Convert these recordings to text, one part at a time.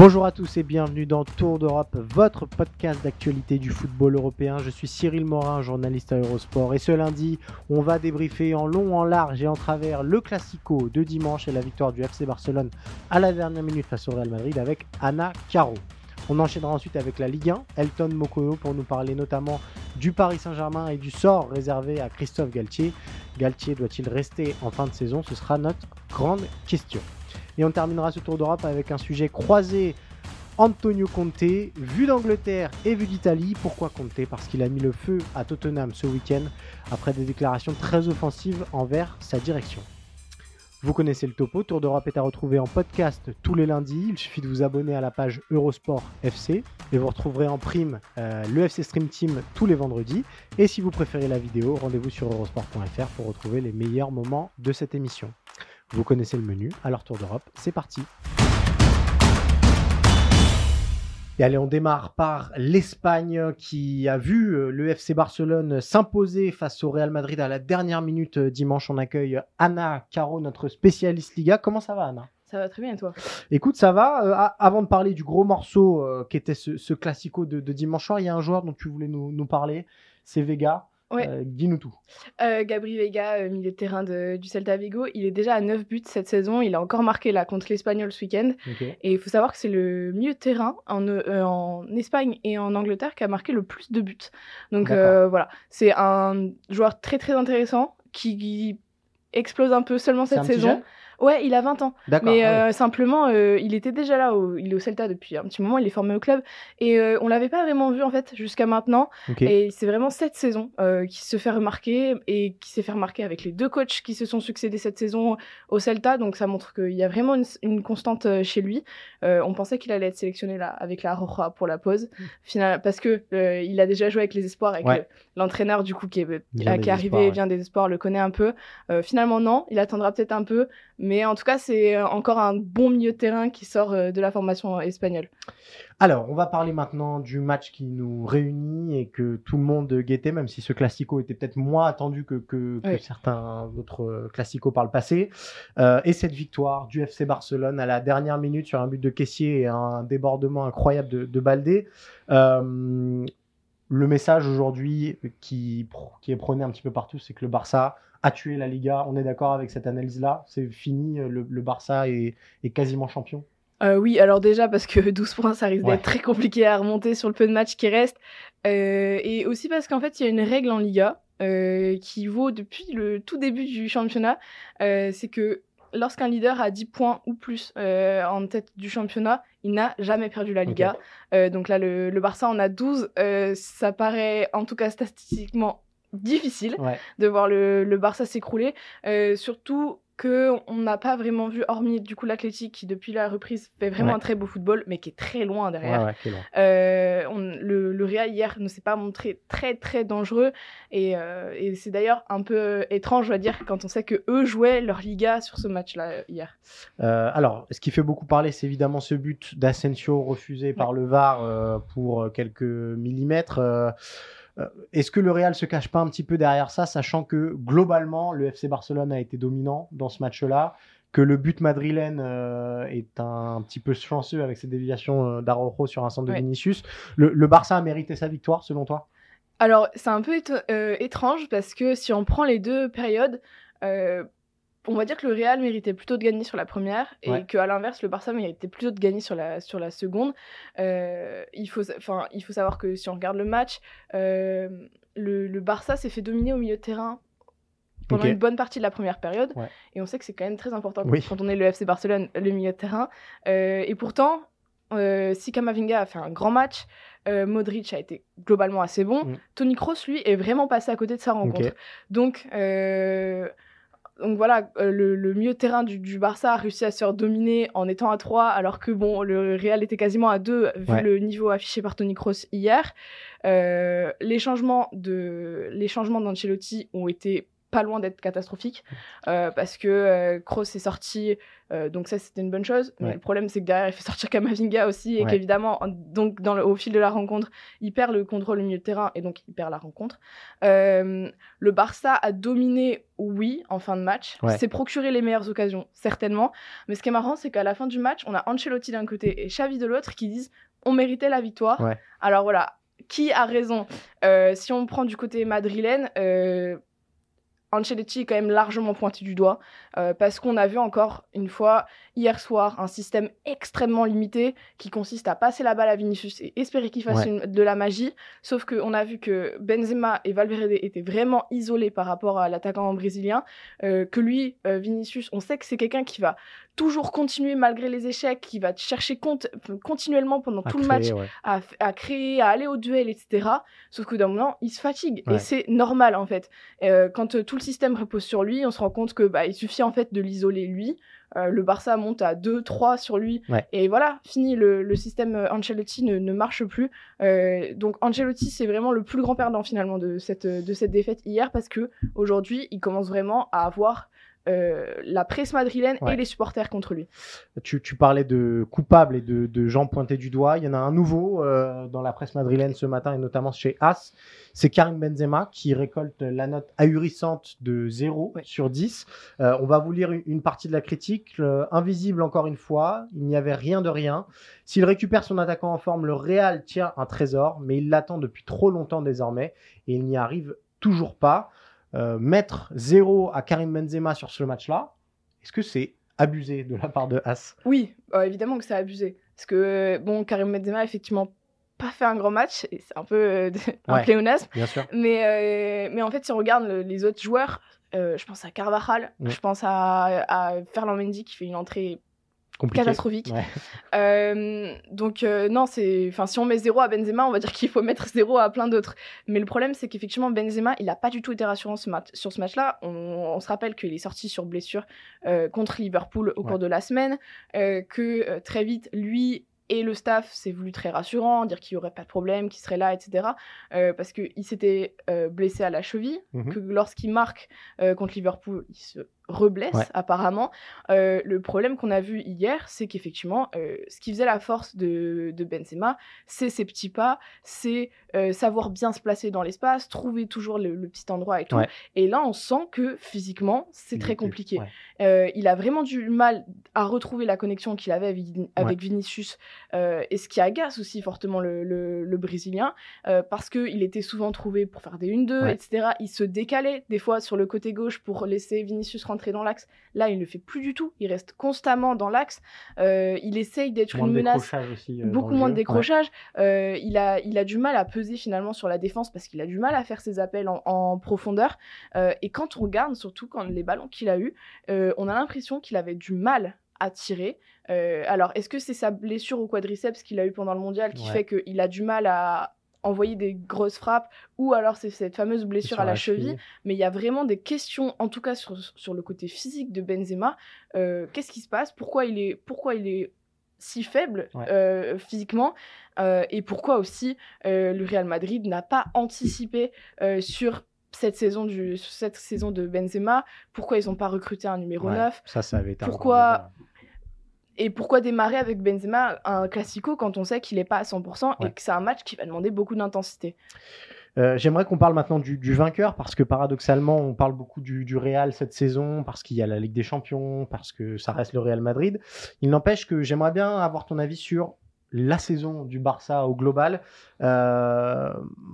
Bonjour à tous et bienvenue dans Tour d'Europe, votre podcast d'actualité du football européen. Je suis Cyril Morin, journaliste à Eurosport. Et ce lundi, on va débriefer en long, en large et en travers le Classico de dimanche et la victoire du FC Barcelone à la dernière minute face au Real Madrid avec Anna Caro. On enchaînera ensuite avec la Ligue 1, Elton Mokoyo pour nous parler notamment du Paris Saint-Germain et du sort réservé à Christophe Galtier. Galtier doit-il rester en fin de saison? Ce sera notre grande question. Et on terminera ce tour d'Europe avec un sujet croisé. Antonio Conte, vu d'Angleterre et vu d'Italie. Pourquoi Conte? Parce qu'il a mis le feu à Tottenham ce week-end après des déclarations très offensives envers sa direction. Vous connaissez le topo, Tour d'Europe est à retrouver en podcast tous les lundis. Il suffit de vous abonner à la page Eurosport FC et vous retrouverez en prime euh, le FC Stream Team tous les vendredis. Et si vous préférez la vidéo, rendez-vous sur eurosport.fr pour retrouver les meilleurs moments de cette émission. Vous connaissez le menu, alors Tour d'Europe, c'est parti. Et allez, on démarre par l'Espagne qui a vu euh, le FC Barcelone s'imposer face au Real Madrid à la dernière minute euh, dimanche. On accueille Anna Caro, notre spécialiste Liga. Comment ça va, Anna? Ça va très bien et toi? Écoute, ça va. Euh, avant de parler du gros morceau euh, qui était ce, ce classico de, de dimanche soir, il y a un joueur dont tu voulais nous, nous parler. C'est Vega. Ouais. Euh, Dis-nous tout. euh, Gabri Vega, euh, milieu de terrain de- du Celta Vigo, il est déjà à 9 buts cette saison. Il a encore marqué là contre l'Espagnol ce week-end. Et il faut savoir que c'est le milieu de terrain en, euh, en Espagne et en Angleterre qui a marqué le plus de buts. Donc voilà, c'est un joueur très très intéressant qui, qui explose un peu seulement cette saison. Ouais, il a 20 ans. D'accord. Mais ah euh, simplement, euh, il était déjà là, au, il est au Celta depuis un petit moment, il est formé au club. Et euh, on l'avait pas vraiment vu en fait jusqu'à maintenant. Ok. Et c'est vraiment cette saison euh, qui se fait remarquer et qui s'est fait remarquer avec les deux coachs qui se sont succédés cette saison au Celta. Donc ça montre qu'il y a vraiment une, une constante chez lui. Euh, on pensait qu'il allait être sélectionné là avec la Roja pour la pause, Final, parce que euh, il a déjà joué avec les espoirs et Ouais. l'entraîneur du coup qui est, qui est arrivé espoirs, ouais. vient des espoirs le connaît un peu. Euh, finalement non, il attendra peut-être un peu, mais en tout cas c'est encore un bon milieu de terrain qui sort euh, de la formation espagnole. Alors, on va parler maintenant du match qui nous réunit et que tout le monde guettait, même si ce classico était peut-être moins attendu que, que, que Oui. certains autres euh, classicos par le passé. Euh, et cette victoire du FC Barcelone à la dernière minute sur un but de caissier et un débordement incroyable de, de Baldé. Euh, le message aujourd'hui qui, qui est prôné un petit peu partout, c'est que le Barça a tué la Liga. On est d'accord avec cette analyse-là C'est fini, le, le Barça est, est quasiment champion Euh, oui, alors déjà parce que 12 points, ça risque Ouais. d'être très compliqué à remonter sur le peu de matchs qui restent. Euh, et aussi parce qu'en fait, il y a une règle en Liga euh, qui vaut depuis le tout début du championnat. Euh, c'est que lorsqu'un leader a 10 points ou plus euh, en tête du championnat, il n'a jamais perdu la Liga. Euh, donc là, le, le Barça en a 12. Euh, ça paraît, en tout cas statistiquement, difficile Ouais. de voir le, le Barça s'écrouler. Euh, surtout que on n'a pas vraiment vu, hormis du coup l'Athletic qui depuis la reprise fait vraiment Ouais. un très beau football, mais qui est très loin derrière. Ouais, loin. Euh, on- le, le Real hier ne s'est pas montré très très dangereux et, euh, et c'est d'ailleurs un peu étrange, je dois dire, quand on sait que eux jouaient leur Liga sur ce match-là euh, hier. Euh, alors, ce qui fait beaucoup parler, c'est évidemment ce but d'Asensio refusé par le VAR euh, pour euh, quelques millimètres. Euh, Est-ce que le Real se cache pas un petit peu derrière ça, sachant que globalement, le FC Barcelone a été dominant dans ce match-là, que le but madrilène euh, est un, petit peu chanceux avec ses déviations euh, d'Araujo sur un centre de Ouais. Vinicius. Le, le Barça a mérité sa victoire, selon toi? Alors, c'est un peu euh, étrange parce que si on prend les deux périodes, on va dire que le Real méritait plutôt de gagner sur la première et Ouais. qu'à l'inverse, le Barça méritait plutôt de gagner sur la, sur la seconde. Euh, il, faut, il faut savoir que si on regarde le match, euh, le, le Barça s'est fait dominer au milieu de terrain pendant une bonne partie de la première période. Ouais. Et on sait que c'est quand même très important Oui. quand on est le FC Barcelone, le milieu de terrain. Euh, et pourtant, si Kamavinga a fait un grand match, Modric a été globalement assez bon. Mm. Tony Kroos, lui, est vraiment passé à côté de sa rencontre. Donc, donc voilà, euh, le, le, milieu terrain du, Barça a réussi à se faire dominer en étant à 3, alors que bon, le Real était quasiment à 2 vu le niveau affiché par Tony Kroos hier. Euh, les changements de les changements d'Ancelotti ont été pas loin d'être catastrophique euh, parce que euh, Kroos est sorti euh, donc ça c'était une bonne chose mais le problème c'est que derrière il fait sortir Kamavinga aussi et qu'évidemment donc dans le, au fil de la rencontre il perd le contrôle au milieu de terrain et donc il perd la rencontre. Le Barça a dominé oui en fin de match s'est procuré les meilleures occasions certainement mais ce qui est marrant c'est qu'à la fin du match on a Ancelotti d'un côté et Xavi de l'autre qui disent on méritait la victoire. Alors voilà qui a raison? Si on prend du côté madrilène Ancelotti est quand même largement pointé du doigt euh, parce qu'on a vu encore une fois hier soir un système extrêmement limité qui consiste à passer la balle à Vinicius et espérer qu'il fasse de la magie. Sauf qu'on a vu que Benzema et Valverde étaient vraiment isolés par rapport à l'attaquant brésilien. Euh, que lui, euh, Vinicius, on sait que c'est quelqu'un qui va toujours continuer malgré les échecs, qui va chercher compte, continuellement pendant tout le match à, créer, à aller au duel, etc. Sauf que d'un moment, il se fatigue et c'est normal en fait. quand tout le système repose sur lui, on se rend compte que bah, il suffit en fait de l'isoler lui. Euh, le Barça monte à 2-3 sur lui. Et voilà, fini, le, système euh, Ancelotti ne, marche plus. Euh, donc Ancelotti, c'est vraiment le plus grand perdant finalement de cette, de cette défaite hier parce que aujourd'hui, il commence vraiment à avoir euh, la presse madrilène et les supporters contre lui. Tu, parlais de coupables et de, gens pointés du doigt. Il y en a un nouveau euh, dans la presse madrilène ce matin et notamment chez As. C'est Karim Benzema qui récolte la note ahurissante de 0 sur 10. Euh, on va vous lire une partie de la critique. invisible encore une fois, il n'y avait rien de rien. S'il récupère son attaquant en forme, le Real tient un trésor, mais il l'attend depuis trop longtemps désormais et il n'y arrive toujours pas. Euh, mettre zéro à Karim Benzema sur ce match-là, est-ce que c'est abusé de la part de As? Oui, euh, évidemment que c'est abusé. Parce que, bon, Karim Benzema a effectivement pas fait un grand match, et c'est un peu euh, un pléonasme. Bien sûr. Mais, mais en fait, si on regarde les autres joueurs, je pense à Carvajal, je pense à, à Ferland Mendy qui fait une entrée catastrophique. Euh, donc euh, non, c'est, enfin si on met zéro à Benzema, on va dire qu'il faut mettre zéro à plein d'autres. Mais le problème, c'est qu'effectivement Benzema, il a pas du tout été rassurant ce sur ce match-là. On, se rappelle qu'il est sorti sur blessure euh, contre Liverpool au cours de la semaine, que très vite lui et le staff s'est voulu très rassurant, dire qu'il n'y aurait pas de problème, qu'il serait là, etc. parce qu'il s'était blessé à la cheville, mhm. que lorsqu'il marque contre Liverpool, il se reblesse apparemment. Euh, le problème qu'on a vu hier, c'est qu'effectivement, euh, ce qui faisait la force de, de Benzema, c'est ses petits pas, c'est euh, savoir bien se placer dans l'espace, trouver toujours le, petit endroit et tout. Et là, on sent que physiquement, c'est très compliqué. il a vraiment du mal à retrouver la connexion qu'il avait avec, Vinicius, et ce qui agace aussi fortement le, le, Brésilien, parce qu'il était souvent trouvé pour faire des 1-2, etc. Il se décalait des fois sur le côté gauche pour laisser Vinicius rentrer dans l'axe. Là, il ne le fait plus du tout. Il reste constamment dans l'axe. Euh, il essaye d'être une menace. Euh, beaucoup moins de décrochage. Euh, il, a, il a du mal à peser finalement sur la défense parce qu'il a du mal à faire ses appels en, profondeur. et quand on regarde, surtout quand les ballons qu'il a eu, on a l'impression qu'il avait du mal à tirer. alors, est-ce que c'est sa blessure au quadriceps qu'il a eu pendant le mondial qui fait qu'il a du mal à, envoyer des grosses frappes ou alors c'est cette fameuse blessure à la, cheville. Mais il y a vraiment des questions, en tout cas sur, sur le côté physique de Benzema. Euh, qu'est-ce qui se passe? Pourquoi il, est, pourquoi il est si faible euh, physiquement? Euh, et pourquoi aussi le Real Madrid n'a pas anticipé sur cette saison, du, cette saison de Benzema, pourquoi ils n'ont pas recruté un numéro 9 Ça, ça avait été pourquoi, et pourquoi démarrer avec Benzema un classico quand on sait qu'il n'est pas à 100% et que c'est un match qui va demander beaucoup d'intensité? Euh, J'aimerais qu'on parle maintenant du, vainqueur parce que paradoxalement, on parle beaucoup du, du Real cette saison parce qu'il y a la Ligue des Champions, parce que ça reste le Real Madrid. Il n'empêche que j'aimerais bien avoir ton avis sur la saison du Barça au global. Euh,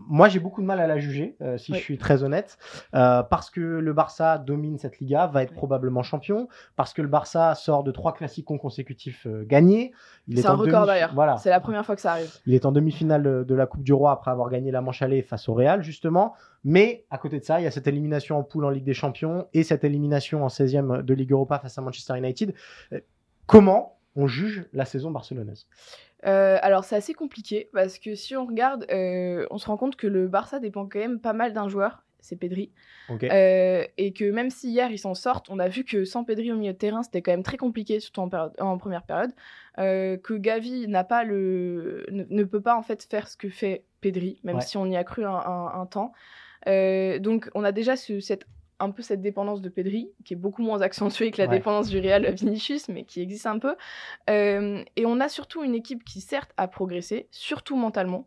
moi, j'ai beaucoup de mal à la juger, euh, si je suis très honnête, euh, parce que le Barça domine cette Liga, va être probablement champion, parce que le Barça sort de trois classiques consécutifs gagnés. C'est un record d'ailleurs. Voilà. C'est la première fois que ça arrive. Il est en demi-finale de la Coupe du Roi après avoir gagné la manche face au Real, justement. Mais à côté de ça, il y a cette élimination en poule en Ligue des Champions et cette élimination en 16e de Ligue Europa face à Manchester United. Comment on juge la saison barcelonaise euh, alors c'est assez compliqué parce que si on regarde, euh, on se rend compte que le Barça dépend quand même pas mal d'un joueur, c'est Pedri. Euh, et que même si hier ils s'en sortent, on a vu que sans Pedri au milieu de terrain c'était quand même très compliqué, surtout en, première période. que Gavi n'a pas le, ne, peut pas en fait faire ce que fait Pedri, même si on y a cru un, temps. donc on a déjà ce, cette un peu cette dépendance de Pedri, qui est beaucoup moins accentuée que la dépendance du Real Vinicius, mais qui existe un peu. Euh, et on a surtout une équipe qui, certes, a progressé, surtout mentalement,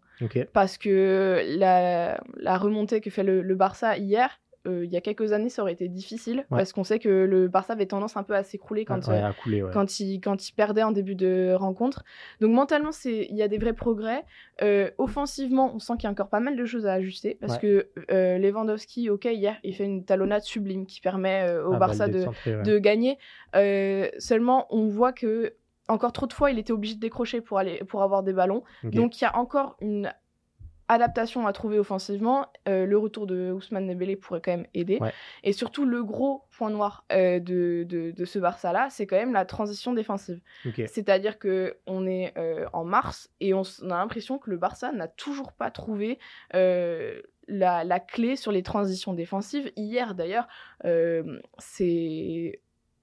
parce que la, la, remontée que fait le Barça hier, euh, il y a quelques années, ça aurait été difficile parce qu'on sait que le Barça avait tendance un peu à s'écrouler quand, euh, quand, il, quand il perdait en début de rencontre. Donc mentalement, il y a des vrais progrès. Euh, offensivement, on sent qu'il y a encore pas mal de choses à ajuster parce que Lewandowski, ok, hier, il fait une talonnade sublime qui permet au ah, Barça de, de, gagner. seulement, on voit que encore trop de fois, il était obligé de décrocher pour, aller, pour avoir des ballons. Donc il y a encore une adaptation à trouver offensivement. Euh, le retour de Ousmane Dembélé pourrait quand même aider. Et surtout, le gros point noir euh, de, de, ce Barça-là, c'est quand même la transition défensive. C'est-à-dire que on est euh, en mars et on, a l'impression que le Barça n'a toujours pas trouvé la, la, clé sur les transitions défensives. Hier, d'ailleurs, c'est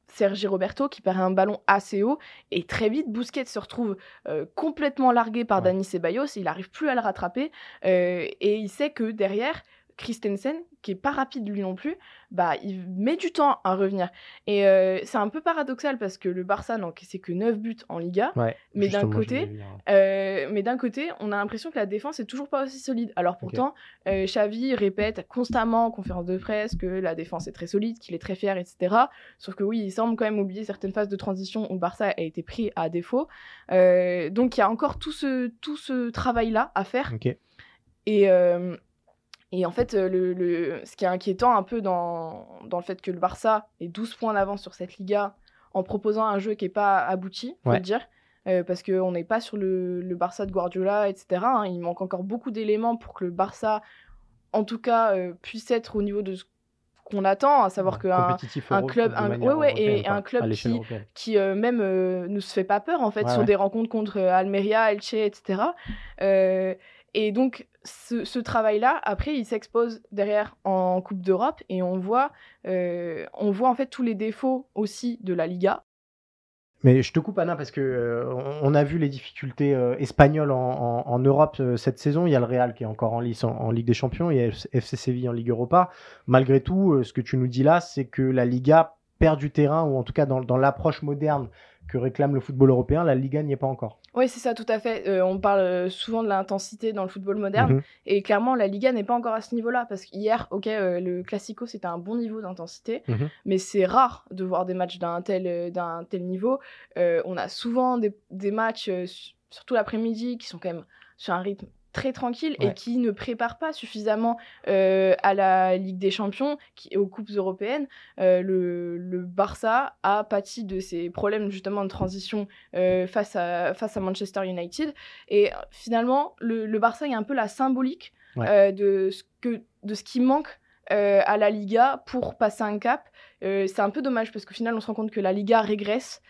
Sergi Roberto qui perd un ballon assez haut et très vite Bousquet se retrouve euh, complètement largué par Dani Ceballos, il n'arrive plus à le rattraper euh, et il sait que derrière Christensen qui est pas rapide lui non plus, bah il met du temps à revenir. Et euh, c'est un peu paradoxal parce que le Barça c'est que 9 buts en Liga, mais d'un côté, euh, mais d'un côté, on a l'impression que la défense est toujours pas aussi solide. Alors pourtant, euh, Xavi répète constamment en conférence de presse que la défense est très solide, qu'il est très fier, etc. Sauf que oui, il semble quand même oublier certaines phases de transition où le Barça a été pris à défaut. donc il y a encore tout ce tout ce travail là à faire. Et et en fait, euh, le, ce qui est inquiétant un peu dans, dans le fait que le Barça ait 12 points d'avance sur cette Liga en proposant un jeu qui n'est pas abouti, faut le dire, euh, parce qu'on n'est pas sur le, le, Barça de Guardiola, etc. Hein. Il manque encore beaucoup d'éléments pour que le Barça, en tout cas, euh, puisse être au niveau de ce qu'on attend, à savoir qu'un un club, un, ouais, ouais, et, un club qui, qui même ne se fait pas peur en fait sur des rencontres contre Almeria, Elche, etc. et donc ce, travail-là, après, il s'expose derrière en Coupe d'Europe et on voit, euh, on voit en fait tous les défauts aussi de la Liga. Mais je te coupe Anna parce que euh, on a vu les difficultés euh, espagnoles en, Europe cette saison. Il y a le Real qui est encore en lice en, Ligue des Champions, il y a FC Séville en Ligue Europa. Malgré tout, ce que tu nous dis là, c'est que la Liga perd du terrain ou en tout cas dans, dans l'approche moderne que réclame le football européen, la Liga n'y est pas encore. Oui, c'est ça, tout à fait. Euh, on parle euh, souvent de l'intensité dans le football moderne, mhm. et clairement, la Liga n'est pas encore à ce niveau-là, parce qu'hier, ok, euh, le Classico, c'était un bon niveau d'intensité, mhm. mais c'est rare de voir des matchs d'un tel, d'un tel niveau. on a souvent des, des matchs, surtout l'après-midi, qui sont quand même sur un rythme très tranquille et qui ne prépare pas suffisamment euh, à la Ligue des Champions, qui, aux Coupes européennes. Euh, le, le, Barça a pâti de ces problèmes justement de transition euh, face, à, face à Manchester United. Et finalement, le, le Barça est un peu la symbolique de, ce que, de ce qui manque à la Liga pour passer un cap. c'est un peu dommage parce qu'au final, on se rend compte que la Liga régresse.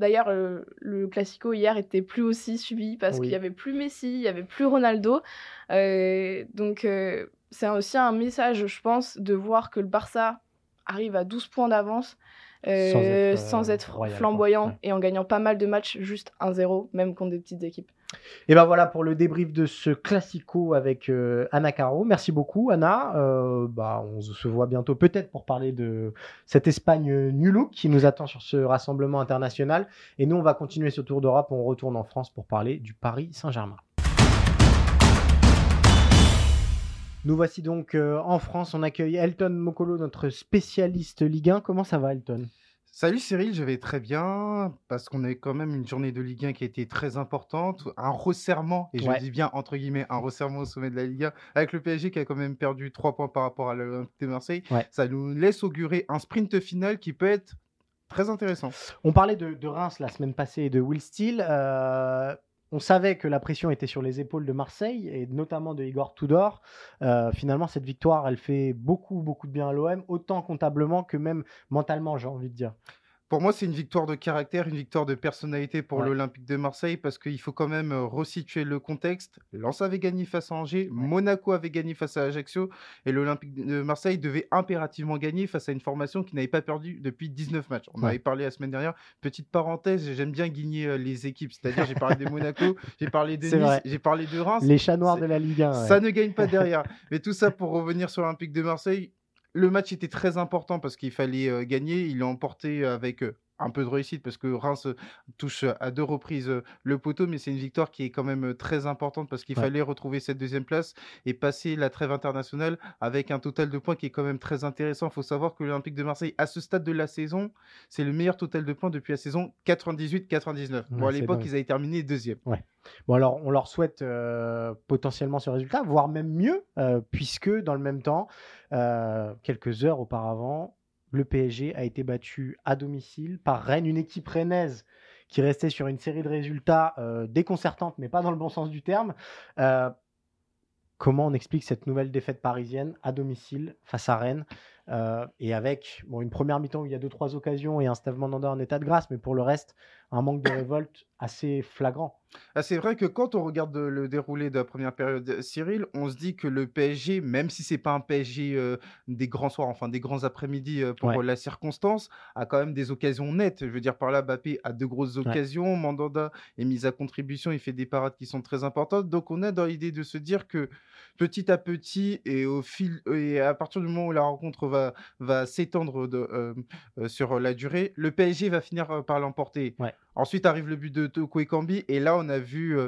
D'ailleurs, euh, le Classico hier était plus aussi suivi parce qu'il y avait plus Messi, il y avait plus Ronaldo. Euh, donc, euh, c'est aussi un message, je pense, de voir que le Barça arrive à 12 points d'avance sans être, flamboyant et en gagnant pas mal de matchs, juste 1-0, même contre des petites équipes. Et ben voilà pour le débrief de ce classico avec euh, Anna Caro. Merci beaucoup Anna. Euh, bah, on se voit bientôt peut-être pour parler de cette Espagne New qui nous attend sur ce rassemblement international. Et nous on va continuer ce tour d'Europe. On retourne en France pour parler du Paris Saint-Germain. Nous voici donc euh, en France. On accueille Elton Mokolo, notre spécialiste Ligue 1. Comment ça va Elton? Salut Cyril, je vais très bien parce qu'on a eu quand même une journée de Ligue 1 qui a été très importante, un resserrement, et je dis bien entre guillemets un resserrement au sommet de la Ligue 1, avec le PSG qui a quand même perdu 3 points par rapport à l'Olympique de Marseille. Ça nous laisse augurer un sprint final qui peut être très intéressant. On parlait de, Reims la semaine passée et de Will Steele. Euh, on savait que la pression était sur les épaules de Marseille et notamment de Igor Tudor. Euh, finalement, cette victoire, elle fait beaucoup, beaucoup de bien à l'OM, autant comptablement que même mentalement, j'ai envie de dire. Pour moi, c'est une victoire de caractère, une victoire de personnalité pour l'Olympique de Marseille parce qu'il faut quand même resituer le contexte. Lens avait gagné face à Angers, Monaco avait gagné face à Ajaccio et l'Olympique de Marseille devait impérativement gagner face à une formation qui n'avait pas perdu depuis 19 matchs. On avait parlé la semaine dernière. Petite parenthèse, j'aime bien guigner les équipes, c'est-à-dire j'ai parlé de Monaco, j'ai parlé de Nice, j'ai parlé de Reims. Les chats noirs de la Ligue 1. Ça ne gagne pas derrière. Mais tout ça pour revenir sur l'Olympique de Marseille. Le match était très important parce qu'il fallait gagner. Il l'a emporté avec un peu de réussite parce que Reims touche à deux reprises le poteau, mais c'est une victoire qui est quand même très importante parce qu'il fallait retrouver cette deuxième place et passer la trêve internationale avec un total de points qui est quand même très intéressant. Il faut savoir que l'Olympique de Marseille, à ce stade de la saison, c'est le meilleur total de points depuis la saison 98-99. bon, à l'époque, ils avaient terminé deuxième. Bon, alors, on leur souhaite potentiellement ce résultat, voire même mieux, puisque dans le même temps, quelques heures auparavant, le PSG a été battu à domicile par Rennes, une équipe rennaise qui restait sur une série de résultats euh, déconcertantes, mais pas dans le bon sens du terme. Euh, comment on explique cette nouvelle défaite parisienne à domicile face à Rennes euh, et avec bon, une première mi-temps où il y a deux trois occasions et un Steve Mandanda en état de grâce, mais pour le reste, un manque de révolte assez flagrant. Ah, c'est vrai que quand on regarde le déroulé de la première période, Cyril, on se dit que le PSG, même si c'est pas un PSG euh, des grands soirs, enfin des grands après-midi euh, pour la circonstance, a quand même des occasions nettes. Je veux dire, par là, Bappé a de grosses occasions, Mandanda est mis à contribution, il fait des parades qui sont très importantes. Donc on est dans l'idée de se dire que petit à petit et au fil et à partir du moment où la rencontre va, va s'étendre euh, sur la durée, le PSG va finir par l'emporter. Ensuite arrive le but de Toko Ekambi et là on a vu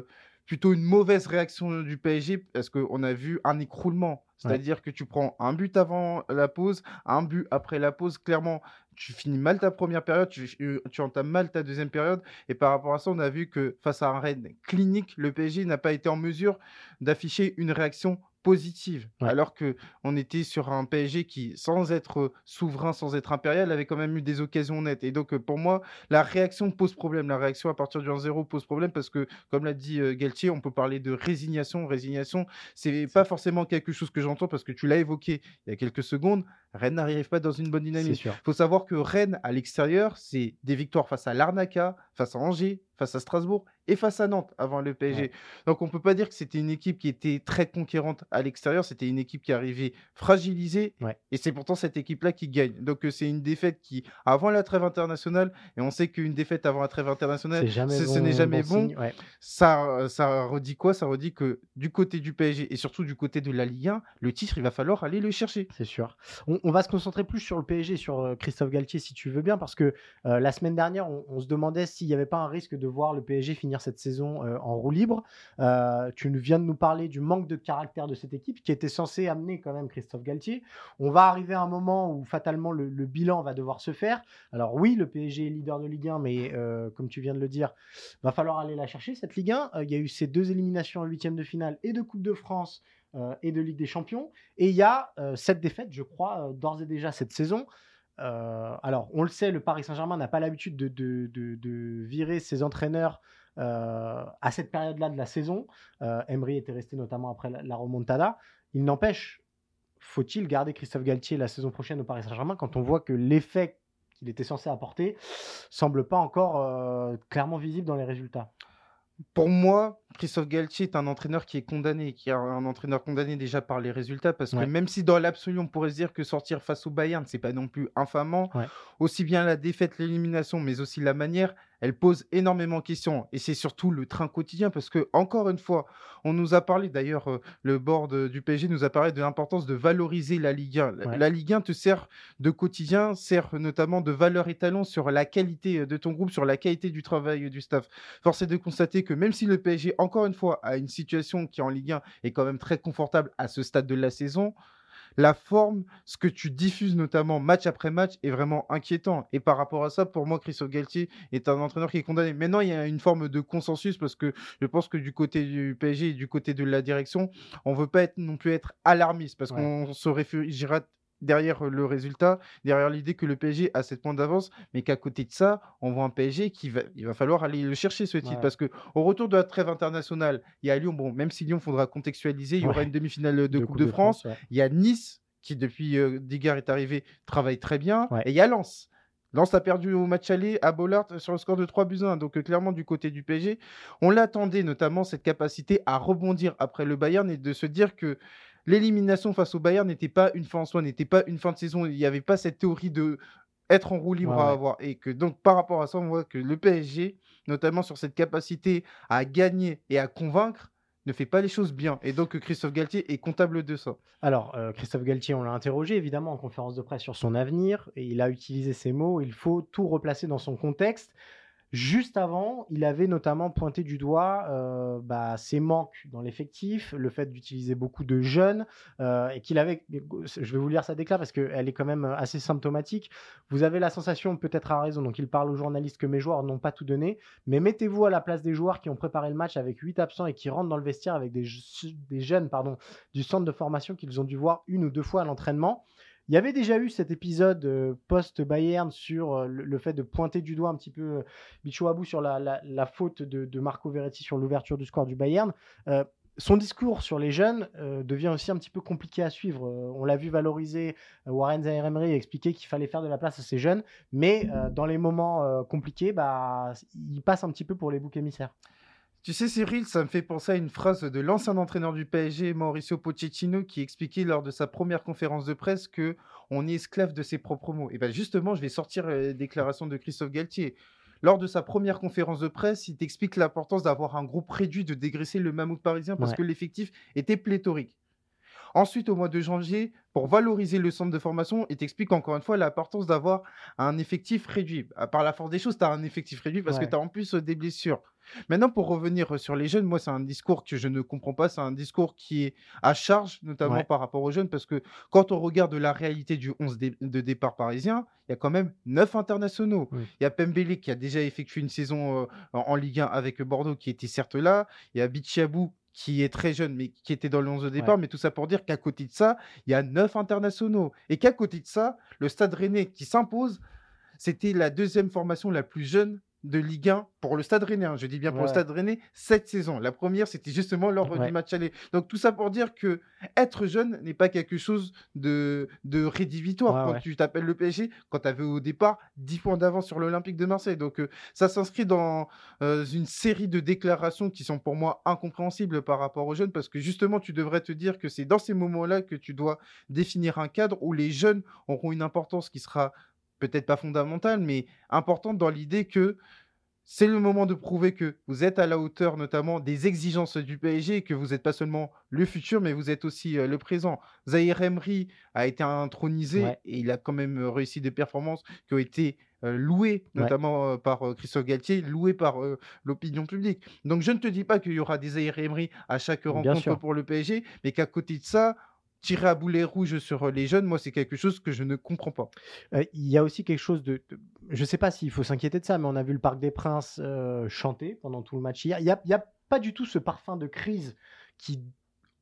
plutôt une mauvaise réaction du PSG parce qu'on a vu un écroulement. C'est-à-dire que tu prends un but avant la pause, un but après la pause. Clairement, tu finis mal ta première période, tu, tu, entames mal ta deuxième période. Et par rapport à ça, on a vu que face à un Rennes clinique, le PSG n'a pas été en mesure d'afficher une réaction positive. Alors que on était sur un PSG qui, sans être souverain, sans être impérial, avait quand même eu des occasions nettes. Et donc, pour moi, la réaction pose problème. La réaction à partir du 1-0 pose problème parce que, comme l'a dit Galtier, on peut parler de résignation. Résignation, c'est pas forcément quelque chose que j'entends parce que tu l'as évoqué il y a quelques secondes. Rennes n'arrive pas dans une bonne dynamique. Il faut savoir que Rennes, à l'extérieur, c'est des victoires face à l'Arnaca, face à Angers, face à Strasbourg et face à Nantes avant le PSG. Donc on peut pas dire que c'était une équipe qui était très conquérante à l'extérieur, c'était une équipe qui arrivait fragilisée et c'est pourtant cette équipe-là qui gagne. Donc euh, c'est une défaite qui, avant la trêve internationale, et on sait qu'une défaite avant la trêve internationale, ce n'est jamais bon, ça, ça redit quoi? Ça redit que du côté du PSG et surtout du côté de la Ligue 1, le titre, il va falloir aller le chercher. C'est sûr. On, va se concentrer plus sur le PSG, sur euh, Christophe Galtier si tu veux bien, parce que euh, la semaine dernière, on, on se demandait s'il n'y avait pas un risque de voir le PSG finir cette saison euh, en roue libre. Euh, tu viens de nous parler du manque de caractère de cette équipe qui était censée amener quand même Christophe Galtier. On va arriver à un moment où fatalement le, bilan va devoir se faire. Alors oui, le PSG est leader de Ligue 1, mais euh, comme tu viens de le dire, va falloir aller la chercher cette Ligue 1. Il y a eu ces deux éliminations en huitième de finale et de Coupe de France et de Ligue des Champions. Et il y a cette défaite, je crois, d'ores et déjà cette saison. Alors, on le sait, le Paris Saint-Germain n'a pas l'habitude de, de, virer ses entraîneurs euh, à cette période-là de la saison. Euh, Emery était resté notamment après la, remontada. Il n'empêche, faut-il garder Christophe Galtier la saison prochaine au Paris Saint-Germain quand on voit que l'effet qu'il était censé apporter semble pas encore euh, clairement visible dans les résultats? Pour moi, Christophe Galtier est un entraîneur qui est condamné, qui est un entraîneur condamné déjà par les résultats, parce que même si dans l'absolu on pourrait se dire que sortir face au Bayern, c'est pas non plus infamant, aussi bien la défaite, l'élimination, mais aussi la manière, elle pose énormément de questions. Et c'est surtout le train quotidien, parce que, encore une fois, on nous a parlé, d'ailleurs, euh, le board du PSG nous a parlé de l'importance de valoriser la Ligue 1. La, Ligue 1 te sert de quotidien, sert notamment de valeur étalon sur la qualité euh, de ton groupe, sur la qualité du travail du staff. Force est de constater que même si le PSG, encore une fois, a une situation qui en Ligue 1 est quand même très confortable à ce stade de la saison, la forme, ce que tu diffuses notamment match après match est vraiment inquiétant. Et par rapport à ça, pour moi, Christophe Galtier est un entraîneur qui est condamné. Maintenant, il y a une forme de consensus parce que je pense que du côté du PSG et du côté de la direction, on veut pas être, non plus être alarmiste parce qu'on se réfugiera derrière le résultat, derrière l'idée que le PSG a 7 points d'avance, mais qu'à côté de ça, on voit un PSG qui va, il va falloir aller le chercher ce titre parce que au retour de la trêve internationale, il y a Lyon, bon, même si Lyon faudra contextualiser, il y aura une demi-finale de, Coupe, de, France, il y a Nice qui depuis euh, est arrivé travaille très bien, et il y a Lens. Lens a perdu au match aller à Bollard sur le score de 3 buts 1. Donc clairement du côté du PSG, on l'attendait notamment cette capacité à rebondir après le Bayern et de se dire que l'élimination face au Bayern n'était pas une fin en soi, n'était pas une fin de saison. Il n'y avait pas cette théorie de être en roue libre à avoir. Et que donc par rapport à ça, on voit que le PSG, notamment sur cette capacité à gagner et à convaincre, ne fait pas les choses bien. Et donc Christophe Galtier est comptable de ça. Alors, euh, Christophe Galtier, on l'a interrogé évidemment en conférence de presse sur son avenir, et il a utilisé ces mots, il faut tout replacer dans son contexte. Juste avant, il avait notamment pointé du doigt euh, bah, ses manques dans l'effectif, le fait d'utiliser beaucoup de jeunes, euh, et qu'il avait, je vais vous lire sa déclaration parce qu'elle est quand même assez symptomatique. Vous avez la sensation, peut-être à raison, donc il parle aux journalistes que mes joueurs n'ont pas tout donné, mais mettez-vous à la place des joueurs qui ont préparé le match avec 8 absents et qui rentrent dans le vestiaire avec des, des jeunes pardon, du centre de formation qu'ils ont dû voir une ou deux fois à l'entraînement. Il y avait déjà eu cet épisode euh, post-Bayern sur euh, le, fait de pointer du doigt un petit peu euh, Abou sur la, faute de, Marco Verratti sur l'ouverture du score du Bayern. son discours sur les jeunes devient aussi un petit peu compliqué à suivre. on l'a vu valoriser Warren Zaire-Emery expliquer qu'il fallait faire de la place à ces jeunes, mais dans les moments compliqués, bah, il passe un petit peu pour les boucs émissaires. Tu sais, Cyril, ça me fait penser à une phrase de l'ancien entraîneur du PSG, Mauricio Pochettino, qui expliquait lors de sa première conférence de presse que on est esclave de ses propres mots. Et bien justement, je vais sortir la déclaration de Christophe Galtier. Lors de sa première conférence de presse, il t'explique l'importance d'avoir un groupe réduit, de dégraisser le mammouth parisien parce que l'effectif était pléthorique. Ensuite, au mois de janvier, pour valoriser le centre de formation, il t'explique encore une fois l'importance d'avoir un effectif réduit. Par la force des choses, tu as un effectif réduit parce que tu as en plus euh, des blessures. Maintenant, pour revenir euh, sur les jeunes, moi, c'est un discours que je ne comprends pas. C'est un discours qui est à charge, notamment par rapport aux jeunes, parce que quand on regarde la réalité du 11 de départ parisien, il y a quand même 9 internationaux. Il y a Pembele qui a déjà effectué une saison euh, en Ligue 1 avec Bordeaux, qui était certes là. Il y a Bichabou qui est très jeune, mais qui était dans le 11 de départ. Mais tout ça pour dire qu'à côté de ça, il y a neuf internationaux. Et qu'à côté de ça, le Stade Rennais qui s'impose, c'était la deuxième formation la plus jeune de Ligue 1 pour le Stade Rennais. Hein. je dis bien pour le Stade Rennais cette saison. La première, c'était justement lors du match aller. Donc tout ça pour dire que être jeune n'est pas quelque chose de, de rédhibitoire quand tu t'appelles le PSG, quand tu avais au départ 10 points d'avance sur l'Olympique de Marseille. Donc euh, ça s'inscrit dans euh, une série de déclarations qui sont pour moi incompréhensibles par rapport aux jeunes parce que justement tu devrais te dire que c'est dans ces moments-là que tu dois définir un cadre où les jeunes auront une importance qui sera peut-être pas fondamentale, mais importante dans l'idée que c'est le moment de prouver que vous êtes à la hauteur notamment des exigences du PSG et que vous n'êtes pas seulement le futur, mais vous êtes aussi euh, le présent. Zahir Emery a été intronisé et il a quand même réussi des performances qui ont été euh, louées, notamment par Christophe Galtier, louées par l'opinion publique. Donc je ne te dis pas qu'il y aura des Zahir Emery à chaque rencontre pour le PSG, mais qu'à côté de ça, tirer à boulet rouge sur les jeunes, moi, c'est quelque chose que je ne comprends pas. Il y a aussi quelque chose de. Je ne sais pas s'il faut s'inquiéter de ça, mais on a vu le Parc des Princes chanter pendant tout le match hier. Il n'y a, a, pas du tout ce parfum de crise qui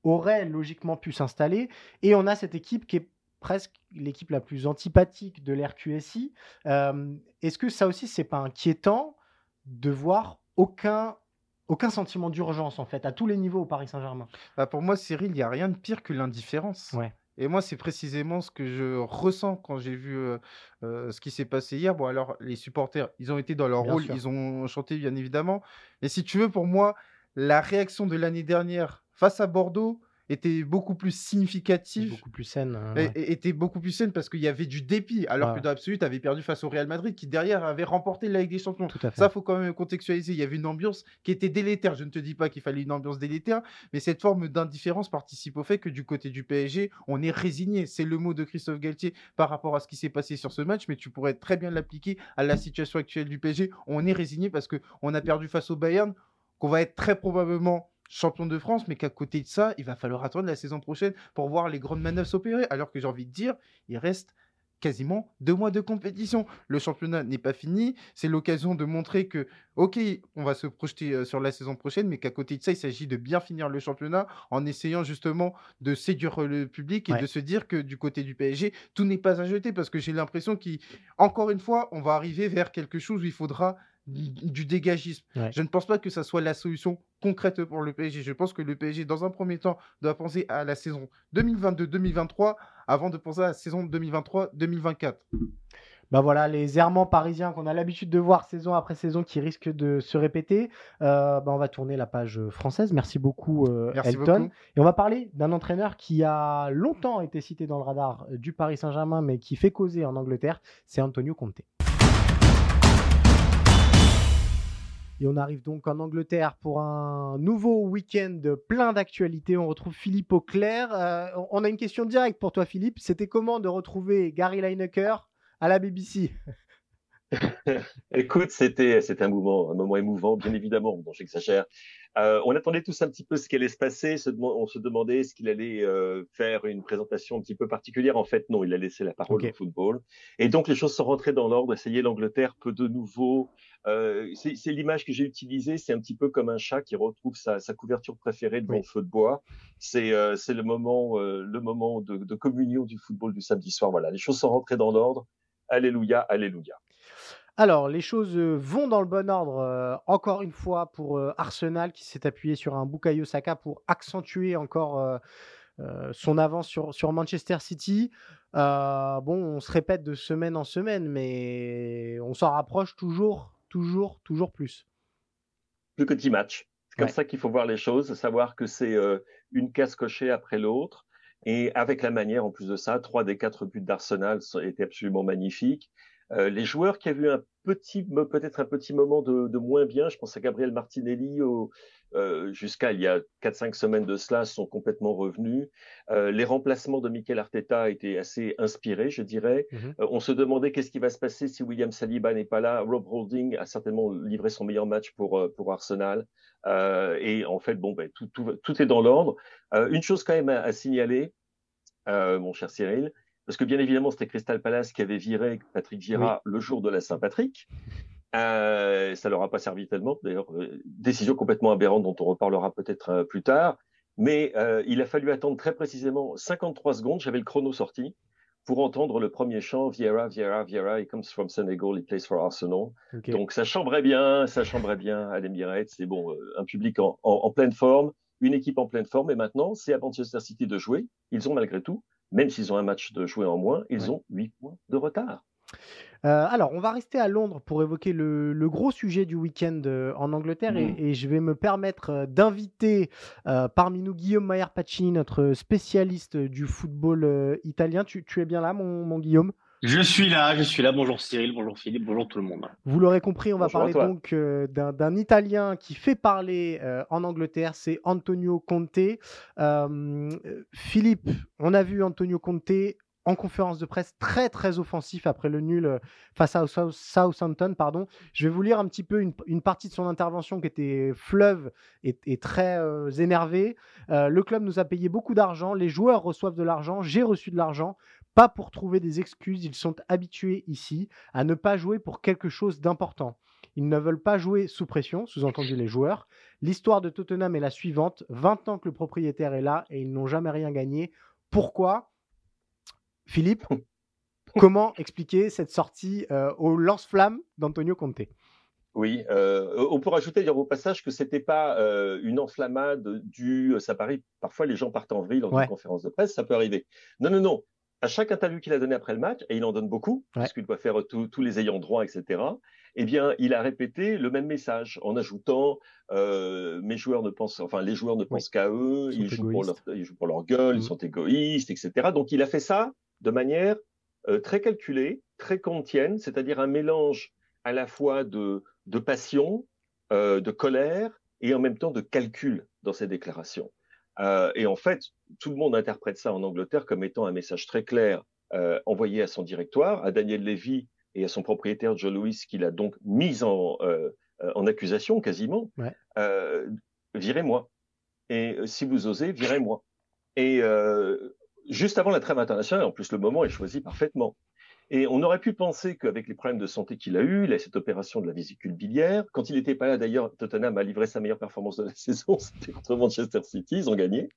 aurait logiquement pu s'installer. Et on a cette équipe qui est presque l'équipe la plus antipathique de l'RQSI. Est-ce que ça aussi, c'est pas inquiétant de voir aucun aucun sentiment d'urgence en fait à tous les niveaux au Paris Saint-Germain. Bah pour moi, Cyril, il n'y a rien de pire que l'indifférence. Ouais. Et moi, c'est précisément ce que je ressens quand j'ai vu euh, euh, ce qui s'est passé hier. Bon, alors, les supporters, ils ont été dans leur rôle, ils ont chanté, bien évidemment. Mais si tu veux, pour moi, la réaction de l'année dernière face à Bordeaux, était beaucoup plus significative. Beaucoup plus saine. Hein, était beaucoup plus saine parce qu'il y avait du dépit. Alors que dans l'absolu, tu avais perdu face au Real Madrid qui derrière avait remporté la Ligue des Champions. Tout à fait. Ça, faut quand même contextualiser. Il y avait une ambiance qui était délétère. Je ne te dis pas qu'il fallait une ambiance délétère, mais cette forme d'indifférence participe au fait que du côté du PSG, on est résigné. C'est le mot de Christophe Galtier par rapport à ce qui s'est passé sur ce match, mais tu pourrais très bien l'appliquer à la situation actuelle du PSG. On est résigné parce qu'on a perdu face au Bayern, qu'on va être très probablement champion de France, mais qu'à côté de ça, il va falloir attendre la saison prochaine pour voir les grandes manœuvres s'opérer. Alors que j'ai envie de dire, il reste quasiment deux mois de compétition. Le championnat n'est pas fini. C'est l'occasion de montrer que, ok, on va se projeter euh, sur la saison prochaine, mais qu'à côté de ça, il s'agit de bien finir le championnat en essayant justement de séduire le public et de se dire que du côté du PSG, tout n'est pas à jeter parce que j'ai l'impression qu'encore une fois, on va arriver vers quelque chose où il faudra du dégagisme. Je ne pense pas que ça soit la solution concrète pour le PSG. Je pense que le PSG, dans un premier temps, doit penser à la saison 2022-2023 avant de penser à la saison 2023-2024. bah voilà, les errements parisiens qu'on a l'habitude de voir saison après saison qui risquent de se répéter. Euh, bah on va tourner la page française. Merci beaucoup, euh, Elton. Et on va parler d'un entraîneur qui a longtemps été cité dans le radar du Paris Saint-Germain, mais qui fait causer en Angleterre. C'est Antonio Conte. Et on arrive donc en Angleterre pour un nouveau week-end plein d'actualités. On retrouve Philippe Auclair. Euh, on a une question directe pour toi, Philippe. C'était comment de retrouver Gary Lineker à la BBC Écoute, c'était un moment, un moment émouvant, bien évidemment, dont j'exagère. Euh, on attendait tous un petit peu ce qui allait se passer. on se demandait est-ce qu'il allait euh, faire une présentation un petit peu particulière. En fait, non, il a laissé la parole au football. Et donc, les choses sont rentrées dans l'ordre. Ça y est, l'Angleterre peut de nouveau. Euh, c'est l'image que j'ai utilisée. C'est un petit peu comme un chat qui retrouve sa, couverture préférée devant le feu de bois. C'est le moment, le moment de, de communion du football du samedi soir. Voilà, les choses sont rentrées dans l'ordre. Alléluia, alléluia. Alors, les choses vont dans le bon ordre, encore une fois, pour Arsenal qui s'est appuyé sur un Bukayo Saka pour accentuer encore son avance sur, sur Manchester City. bon, on se répète de semaine en semaine, mais on s'en rapproche toujours, toujours, toujours plus. Plus que 10 matchs. C'est comme ça qu'il faut voir les choses, savoir que c'est une case cochée après l'autre. Et avec la manière, en plus de ça, trois des quatre buts d'Arsenal étaient absolument magnifiques. Euh, les joueurs qui avaient eu un petit, peut-être un petit moment de, de, moins bien, je pense à Gabriel Martinelli, euh, jusqu'à il y a 4-5 semaines de cela, sont complètement revenus. Euh, les remplacements de Mikel Arteta étaient assez inspirés, je dirais. Euh, on se demandait qu'est-ce qui va se passer si William Saliba n'est pas là. Rob Holding a certainement livré son meilleur match pour, pour Arsenal. et en fait, bon, ben, tout, tout, tout est dans l'ordre. une chose quand même à, à signaler, mon cher Cyril, parce que bien évidemment, c'était Crystal Palace qui avait viré Patrick Vieira le jour de la Saint-Patrick. Euh, ça leur a pas servi tellement, d'ailleurs, euh, décision complètement aberrante dont on reparlera peut-être euh, plus tard. Mais euh, il a fallu attendre très précisément 53 secondes, j'avais le chrono sorti, pour entendre le premier chant Vieira, Vieira, Vieira, he comes from Senegal, he plays for Arsenal. Donc ça chambrait bien, ça chambrait bien à l'Emirates. C'est bon, un public en, en, en pleine forme, une équipe en pleine forme. Et maintenant, c'est à Manchester City de jouer. Ils ont malgré tout même s'ils ont un match de jouer en moins, ils ont 8 points de retard. Euh, alors, on va rester à Londres pour évoquer le, gros sujet du week-end euh, en Angleterre et, mmh. je vais me permettre euh, d'inviter parmi nous Guillaume Mayer-Pacini, notre spécialiste du football italien. Tu, es bien là, mon Guillaume? Je suis là, je suis là. Bonjour Cyril, bonjour Philippe, bonjour tout le monde. Vous l'aurez compris, on va parler donc euh, d'un Italien qui fait parler euh, en Angleterre, c'est Antonio Conte. Euh, Philippe, on a vu Antonio Conte en conférence de presse très très offensif après le nul face à Southampton. Pardon. Je vais vous lire un petit peu une, partie de son intervention qui était fleuve et, et très énervé. le club nous a payé beaucoup d'argent, les joueurs reçoivent de l'argent, j'ai reçu de l'argent pas pour trouver des excuses, ils sont habitués ici à ne pas jouer pour quelque chose d'important. Ils ne veulent pas jouer sous pression, sous-entendu les joueurs. L'histoire de Tottenham est la suivante. 20 ans que le propriétaire est là et ils n'ont jamais rien gagné. Pourquoi? Philippe, comment expliquer cette sortie euh, au lance-flamme d'Antonio Conte? Oui, euh, on peut rajouter dire au passage que c'était pas euh, une enflammade due, ça paraît parfois les gens partent en vrille dans une conférence de presse, ça peut arriver. Non, non, non, à chaque interview qu'il a donné après le match, et il en donne beaucoup, parce qu'il doit faire tous les ayants droit, etc., eh bien, il a répété le même message en ajoutant euh, mes joueurs ne pensent, enfin, les joueurs ne pensent qu'à eux, ils, jouent pour, leur, ils jouent pour leur, gueule, ils mmh. sont égoïstes, etc. Donc, il a fait ça de manière euh, très calculée, très contienne, c'est-à-dire un mélange à la fois de, de passion, euh, de colère et en même temps de calcul dans ses déclarations. Euh, et en fait, tout le monde interprète ça en Angleterre comme étant un message très clair euh, envoyé à son directoire, à Daniel Levy et à son propriétaire Joe Louis, qu'il a donc mis en, euh, en accusation quasiment. Virez-moi. Et si vous osez, virez-moi. Et juste avant la trêve internationale, en plus le moment est choisi parfaitement. Et on aurait pu penser qu'avec les problèmes de santé qu'il a eu, il a cette opération de la vésicule biliaire. Quand il n'était pas là, d'ailleurs, Tottenham a livré sa meilleure performance de la saison. C'était contre Manchester City. Ils ont gagné.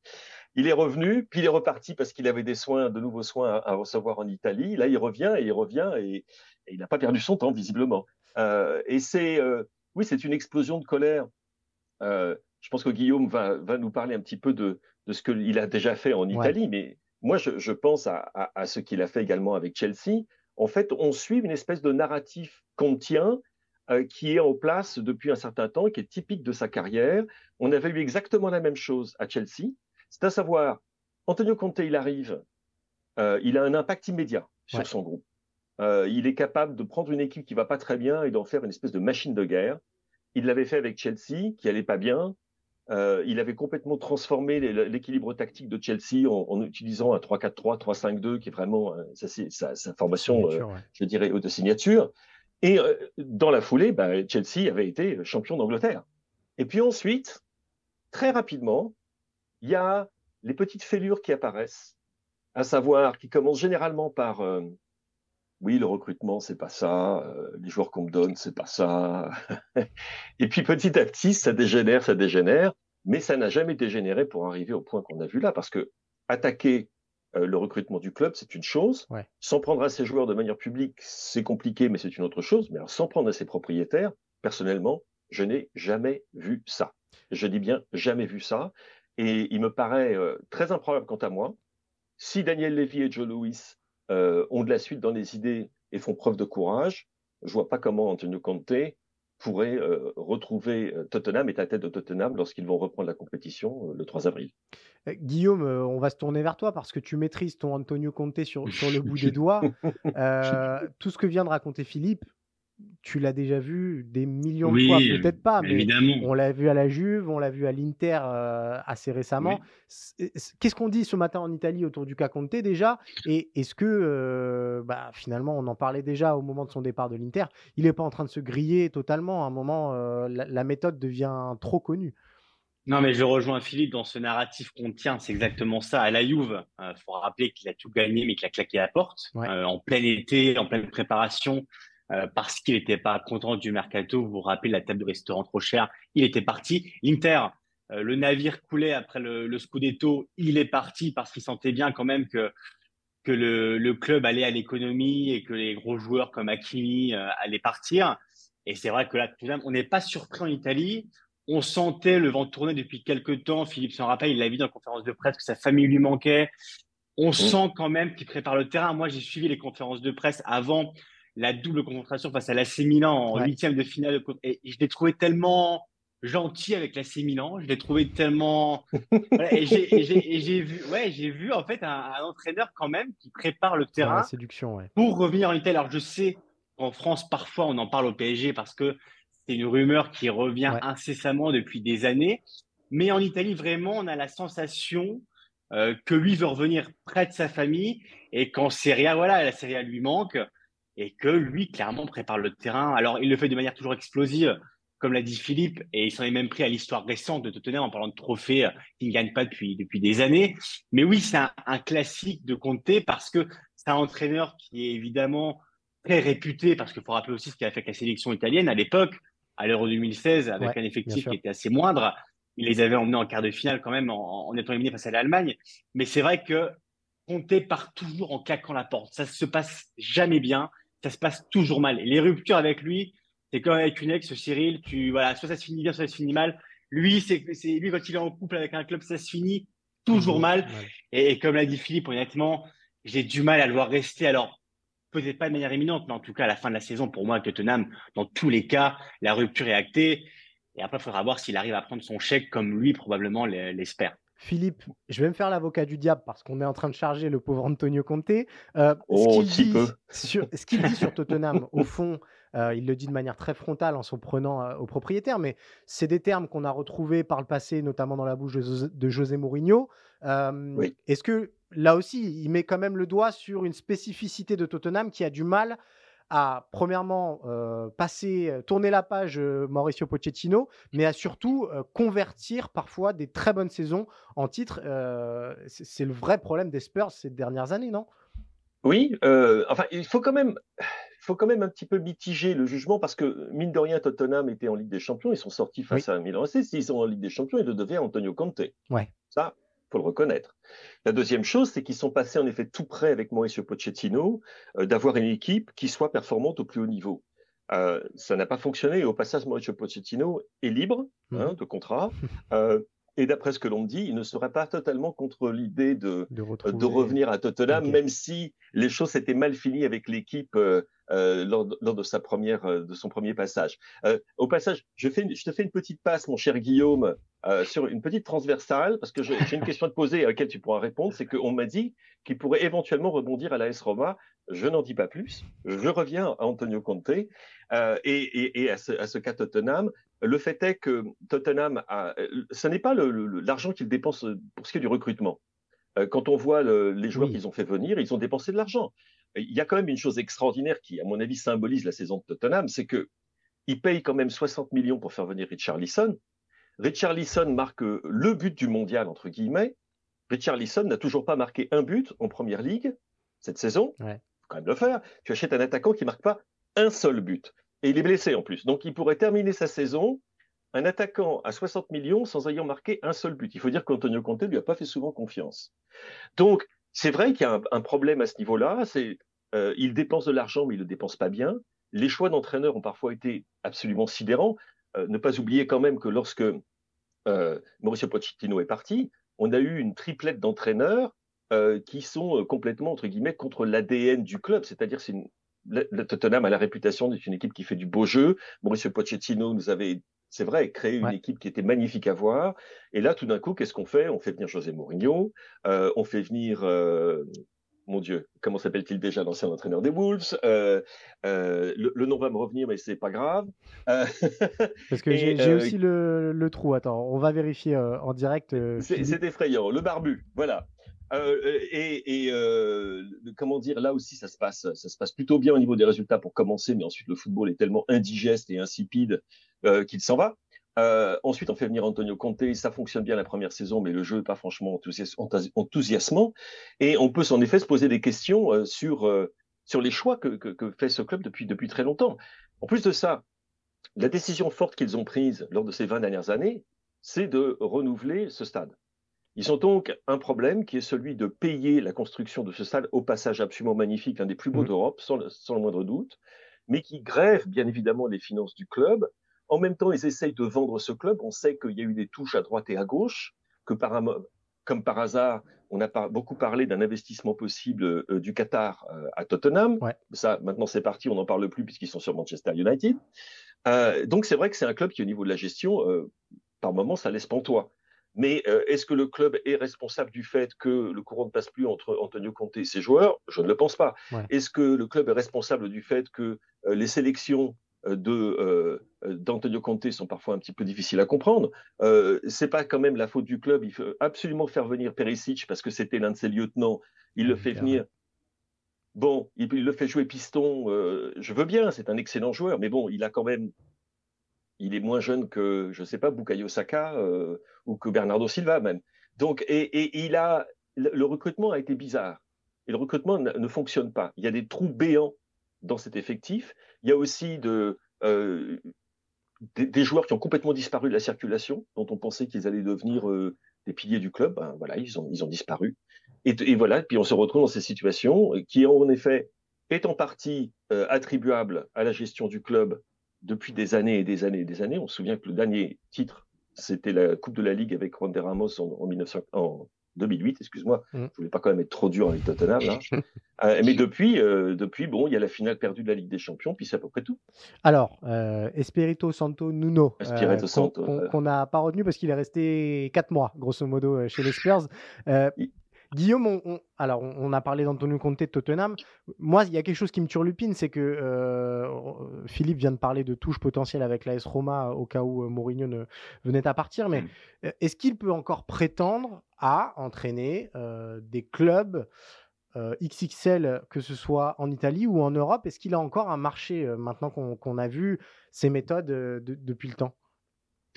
Il est revenu, puis il est reparti parce qu'il avait des soins, de nouveaux soins à, recevoir en Italie. Là, il revient et il revient et, il n'a pas perdu son temps, visiblement. Euh, et c'est, euh, oui, c'est une explosion de colère. Euh, je pense que Guillaume va, va nous parler un petit peu de, de ce qu'il a déjà fait en Italie, mais moi, je, je pense à, à, à ce qu'il a fait également avec Chelsea en fait, on suit une espèce de narratif tient euh, qui est en place depuis un certain temps, qui est typique de sa carrière. On avait eu exactement la même chose à Chelsea. C'est à savoir, Antonio Conte, il arrive, euh, il a un impact immédiat sur son groupe. Euh, il est capable de prendre une équipe qui va pas très bien et d'en faire une espèce de machine de guerre. Il l'avait fait avec Chelsea, qui allait pas bien. Euh, il avait complètement transformé l'équilibre tactique de Chelsea en, utilisant un 3-4-3, 3-5-2, qui est vraiment euh, sa, formation, euh, je dirais, de signature. Et dans la foulée, bah, Chelsea avait été champion d'Angleterre. Et puis ensuite, très rapidement, il y a les petites fêlures qui apparaissent, à savoir qui commencent généralement par oui, le recrutement, c'est pas ça, euh, les joueurs qu'on me donne, c'est pas ça. et puis petit à petit, ça dégénère, ça dégénère, mais ça n'a jamais dégénéré pour arriver au point qu'on a vu là, parce que attaquer euh, le recrutement du club, c'est une chose. S'en prendre à ses joueurs de manière publique, c'est compliqué, mais c'est une autre chose. Mais s'en prendre à ses propriétaires, personnellement, je n'ai jamais vu ça. Je dis bien jamais vu ça. Et il me paraît euh, très improbable quant à moi. Si Daniel Levy et Joe Louis ont de la suite dans les idées et font preuve de courage, je vois pas comment Antonio Conte pourrait euh, retrouver euh, Tottenham et la tête de Tottenham lorsqu'ils vont reprendre la compétition le 3 avril. Guillaume, on va se tourner vers toi parce que tu maîtrises ton Antonio Conte sur, sur le bout des doigts. tout ce que vient de raconter Philippe, tu l'as déjà vu des millions de fois, peut-être pas, mais on l'a vu à la Juve, on l'a vu à l'Inter euh, assez récemment. Qu'est-ce qu'on dit ce matin en Italie autour du cas Conte déjà? Et est-ce que euh, bah, finalement, on en parlait déjà au moment de son départ de l'Inter, il n'est pas en train de se griller totalement À un moment, euh, la, méthode devient trop connue? Non, mais je rejoins Philippe dans ce narratif qu'on tient, c'est exactement ça. À la Juve, il faut rappeler qu'il a tout gagné, mais qu'il a claqué la porte en plein été, en pleine préparation. Euh, parce qu'il n'était pas content du mercato. Vous vous rappelez la table de restaurant trop chère, il était parti. Inter, euh, le navire coulait après le, le, Scudetto, il est parti parce qu'il sentait bien quand même que que le, le club allait à l'économie et que les gros joueurs comme Hakimi euh, allaient partir. Et c'est vrai que là, tout on n'est pas surpris en Italie. On sentait le vent tourner depuis quelques temps. Philippe s'en rappelle, il l'a vu dans la conférence de presse que sa famille lui manquait. On mmh. sent quand même qu'il prépare le terrain. Moi, j'ai suivi les conférences de presse avant la double confrontation face à l'AC Milan en huitième de finale. Et je l'ai trouvé tellement gentil avec l'AC Milan. Je l'ai trouvé tellement. et j'ai vu, ouais, j'ai vu en fait un, entraîneur quand même qui prépare le terrain séduction, pour revenir en Italie. Alors je sais qu'en France parfois on en parle au PSG parce que c'est une rumeur qui revient incessamment depuis des années. Mais en Italie vraiment on a la sensation euh, que lui veut revenir près de sa famille et qu'en Serie A, voilà, la Serie A lui manque et que lui, clairement, prépare le terrain. Alors, il le fait de manière toujours explosive, comme l'a dit Philippe, et il s'en est même pris à l'histoire récente de Tottenham en parlant de trophées euh, qu'il ne gagne pas depuis, depuis des années. Mais oui, c'est un, classique de Conte parce que c'est un entraîneur qui est évidemment très réputé, parce qu'il faut rappeler aussi ce qu'il a fait avec la sélection italienne à l'époque, à l'Euro 2016, avec un effectif qui était assez moindre. Il les avait emmenés en quart de finale quand même en, en étant éliminé face à l'Allemagne. Mais c'est vrai que Conte part toujours en claquant la porte. Ça se passe jamais bien ça se passe toujours mal. Et les ruptures avec lui, c'est comme avec une ex, Cyril, tu, voilà, soit ça se finit bien, soit ça se finit mal. Lui, c'est, c'est, lui, quand il est en couple avec un club, ça se finit toujours mal. Et, comme l'a dit Philippe, honnêtement, j'ai du mal à le voir rester. Alors, peut-être pas de manière imminente, mais en tout cas, à la fin de la saison, pour moi, avec Tottenham, dans tous les cas, la rupture est actée. Et après, il faudra voir s'il arrive à prendre son chèque comme lui, probablement, l'espère. Philippe, je vais me faire l'avocat du diable parce qu'on est en train de charger le pauvre Antonio Conte. Euh, oh, ce qu'il dit, sur, dit sur Tottenham, au fond, euh, il le dit de manière très frontale en s'en prenant euh, au propriétaire, mais c'est des termes qu'on a retrouvés par le passé, notamment dans la bouche de, José Mourinho. Est-ce que là aussi, il met quand même le doigt sur une spécificité de Tottenham qui a du mal à, premièrement, euh, passer, euh, tourner la page euh, Mauricio Pochettino, mais à surtout convertir parfois des très bonnes saisons en titres. c'est le vrai problème des Spurs ces dernières années, non? Oui, enfin, il faut quand même. Il faut quand même un petit peu mitiger le jugement parce que, mine de rien, Tottenham était en Ligue des Champions, ils sont sortis face à Milan AC. S'ils sont en Ligue des Champions, ils le devaient à Antonio Conte. Ouais. Ça, faut le reconnaître. La deuxième chose, c'est qu'ils sont passés en effet tout près avec Mauricio Pochettino euh, d'avoir une équipe qui soit performante au plus haut niveau. Euh, ça n'a pas fonctionné. Et au passage, Mauricio Pochettino est libre hein, mhm. de contrat. Euh, Et d'après ce que l'on dit, il ne serait pas totalement contre l'idée de, de, revenir à Tottenham, même si les choses s'étaient mal finies avec l'équipe euh, euh, lors, de, sa première, euh, de son premier passage. au passage, je, fais je te fais une petite passe, mon cher Guillaume, sur une petite transversale, parce que j'ai une question à te poser à laquelle tu pourras répondre. C'est qu'on m'a dit qu'il pourrait éventuellement rebondir à la S Roma. Je n'en dis pas plus. Je reviens à Antonio Conte et, et, à, ce, à ce cas Tottenham. Le fait est que Tottenham, a, ce n'est pas l'argent qu'il dépense pour ce qui est du recrutement. Euh, quand on voit les joueurs qu'ils ont fait venir, ils ont dépensé de l'argent. Il y a quand même une chose extraordinaire qui, à mon avis, symbolise la saison de Tottenham, c'est que ils payent quand même 60 millions pour faire venir Richard Richard Richarlison marque le but du mondial, entre guillemets. Richard Richarlison n'a toujours pas marqué un but en première ligue cette saison. Il faut quand même le faire. Tu achètes un attaquant qui marque pas un seul but. Et il est blessé en plus. Donc il pourrait terminer sa saison un attaquant à 60 millions sans ayant marqué un seul but. Il faut dire qu'Antonio Conte ne lui a pas fait souvent confiance. Donc c'est vrai qu'il y a un, problème à ce niveau-là. C'est euh, il dépense de l'argent, mais il ne le dépense pas bien. Les choix d'entraîneurs ont parfois été absolument sidérants. Euh, ne pas oublier quand même que lorsque euh, Mauricio Pochettino est parti, on a eu une triplette d'entraîneurs qui sont complètement contre l'ADN du club, c'est-à-dire c'est une, le, Tottenham a la réputation d'être une équipe qui fait du beau jeu. Mauricio Pochettino nous avait, c'est vrai, créé une équipe qui était magnifique à voir. Et là, tout d'un coup, qu'est-ce qu'on fait? On fait venir José Mourinho, euh, on fait venir, euh, mon Dieu, comment s'appelle-t-il déjà, l'ancien entraîneur des Wolves? Euh, le, nom va me revenir, mais c'est pas grave. Parce que j'ai aussi le, le, trou. Attends, on va vérifier en direct. c'est effrayant. Le barbu, voilà. Euh, euh, et, euh, comment dire, là aussi, ça se passe, ça se passe plutôt bien au niveau des résultats pour commencer, mais ensuite le football est tellement indigeste et insipide qu'il s'en va. Ensuite, on fait venir Antonio Conte, ça fonctionne bien la première saison, mais le jeu n'est pas franchement enthousiasmant. Et on peut en effet se poser des questions sur sur les choix que, que, fait ce club depuis depuis très longtemps. En plus de ça, la décision forte qu'ils ont prise lors de ces 20 dernières années, c'est de renouveler ce stade. Ils ont donc un problème qui est celui de payer la construction de ce stade au passage absolument magnifique, l'un des plus beaux mmh. d'Europe, sans, le moindre doute, mais qui grève bien évidemment les finances du club. En même temps, ils essayent de vendre ce club. On sait qu'il y a eu des touches à droite et à gauche, que par, comme par hasard, on a beaucoup parlé d'un investissement possible euh, du Qatar euh, à Tottenham. Ça, maintenant, c'est parti, on n'en parle plus puisqu'ils sont sur Manchester United. Euh, donc, c'est vrai que c'est un club qui, au niveau de la gestion, par moments, ça laisse pantois. Mais est-ce que le club est responsable du fait que le courant ne passe plus entre Antonio Conte et ses joueurs? Je ne le pense pas. Est-ce que le club est responsable du fait que les sélections de d'Antonio Conte sont parfois un petit peu difficiles à comprendre. Euh, c'est pas quand même la faute du club. Il faut absolument faire venir Perisic parce que c'était l'un de ses lieutenants. Il le fait venir. Bon, il, il, le fait jouer piston. je veux bien, c'est un excellent joueur, mais bon, il a quand même il est moins jeune que, je ne sais pas, Bukayo Saka euh, ou que Bernardo Silva même. Donc, et, il a, le recrutement a été bizarre. Et le recrutement ne, fonctionne pas. Il y a des trous béants dans cet effectif. Il y a aussi euh, des, joueurs qui ont complètement disparu de la circulation, dont on pensait qu'ils allaient devenir euh, des piliers du club. Ben, voilà, ils ont, disparu. Et, voilà, puis on se retrouve dans ces situations qui, en effet, est en partie attribuable à la gestion du club depuis des années et des années et des années. On se souvient que le dernier titre, c'était la Coupe de la Ligue avec Juan de Ramos en, en 2008, excuse-moi. Mm. Je voulais pas quand même être trop dur avec Tottenham. Euh, mais depuis, euh, depuis, bon, il y a la finale perdue de la Ligue des Champions, puis c'est à peu près tout. Alors, euh, Espirito Santo Nuno, qu'on n'a pas retenu parce qu'il est resté 4 mois, grosso modo, chez les Spurs. Guillaume, on, alors on, a parlé d'Antonio Conte de Tottenham. Moi, il y a quelque chose qui me turlupine, c'est que euh, Philippe vient de parler de touches potentielles avec l'AS Roma au cas où euh, Mourinho ne, venait à partir. Mais mm. euh, est-ce qu'il peut encore prétendre à entraîner des clubs XXL, que ce soit en Italie ou en Europe? Est-ce qu'il a encore un marché maintenant qu'on a vu ses méthodes depuis le temps?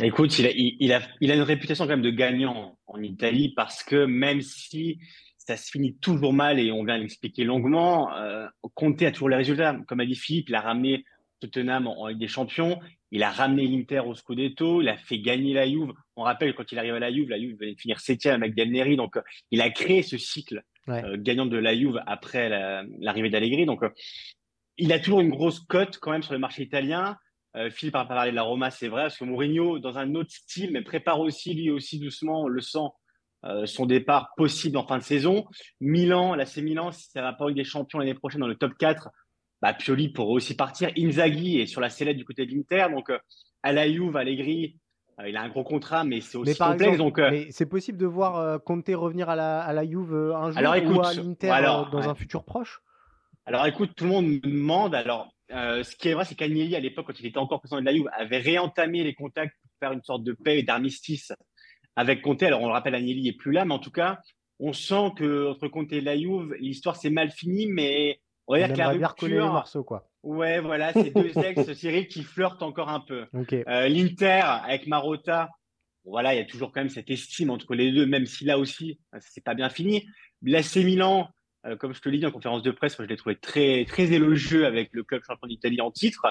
Écoute, il a, il, a, il a une réputation quand même de gagnant en Italie parce que même si ça se finit toujours mal et on vient l'expliquer longuement, euh, Conte a toujours les résultats. Comme a dit Philippe, il a ramené Tottenham en, Ligue des Champions, il a ramené l'Inter au Scudetto, il a fait gagner la Juve. On rappelle quand il arrive à la Juve, la Juve venait de finir septième avec Del Neri, donc euh, il a créé ce cycle euh, gagnant de la Juve après l'arrivée d'Allegri. Donc euh, il a toujours une grosse cote quand même sur le marché italien Philippe a parlé de la Roma, c'est vrai, parce que Mourinho, dans un autre style, mais prépare aussi, lui aussi, doucement, on le sent, son départ possible en fin de saison. Milan, là, c'est Milan, si ça va pas avec des champions l'année prochaine dans le top 4, bah, Pioli pourrait aussi partir. Inzaghi est sur la sellette du côté de l'Inter. Donc, à la Juve, Allegri, euh, il a un gros contrat, mais c'est aussi complexe. donc, euh, c'est possible de voir euh, Conte revenir à la, à la Juve un jour alors, écoute, ou à l'Inter dans un futur proche? Alors écoute, tout le monde me demande. Alors, ce qui est vrai, c'est qu'Agnelli, à l'époque, quand il était encore président de la Juve, avait réentamé les contacts pour faire une sorte de paix et d'armistice avec Conte. Alors, on le rappelle, Agnelli n'est plus là, mais en tout cas, on sent que entre Conte et la Juve, l'histoire s'est mal finie, mais on va dire que la rupture. les morceaux, quoi. Ouais, voilà, c'est deux ex, Cyril, qui flirtent encore un peu. Euh, L'Inter, avec Marotta, voilà, il y a toujours quand même cette estime entre les deux, même si là aussi, c'est pas bien fini. L'AC Milan, euh, comme je te l'ai dit en conférence de presse, moi, je l'ai trouvé très, très élogieux avec le club champion d'Italie en titre.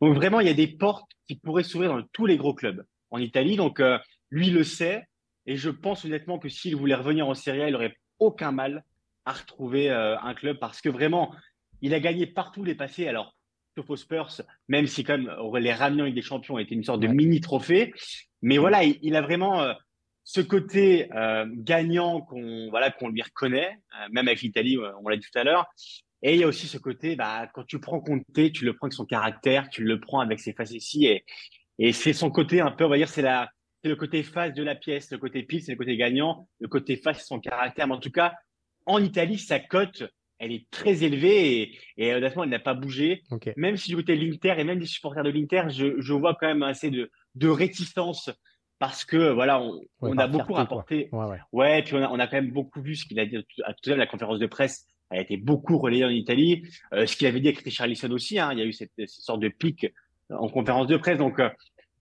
Donc vraiment, il y a des portes qui pourraient s'ouvrir dans tous les gros clubs en Italie. Donc euh, lui le sait, et je pense honnêtement que s'il voulait revenir en Serie A, il n'aurait aucun mal à retrouver un club parce que vraiment, il a gagné partout les passés. Alors, sauf aux Spurs, même si quand même les ramenants avec des champions été une sorte de mini trophée. Mais voilà, il, a vraiment euh, ce côté euh, gagnant qu'on voilà qu'on lui reconnaît, euh, même avec l'Italie, on l'a dit tout à l'heure. Et il y a aussi ce côté, bah, quand tu prends Conte, tu le prends avec son caractère, tu le prends avec ses facéties et, et c'est son côté un peu, on va dire, c'est la, c'est le côté face de la pièce, le côté pile, c'est le côté gagnant, le côté face, c'est son caractère. Mais en tout cas, en Italie, sa cote, elle est très élevée et, honnêtement, elle n'a pas bougé. Même si du côté de l'Inter et même des supporters de l'Inter, je, vois quand même assez de, réticence parce que voilà, on, a beaucoup rapporté. Ouais, puis on a, quand même beaucoup vu ce qu'il a dit tout à l'heure, la conférence de presse a été beaucoup relayée en Italie. Euh, ce qu'il avait dit avec Richarlison aussi, hein, il y a eu cette, sorte de pic en conférence de presse. Donc, euh,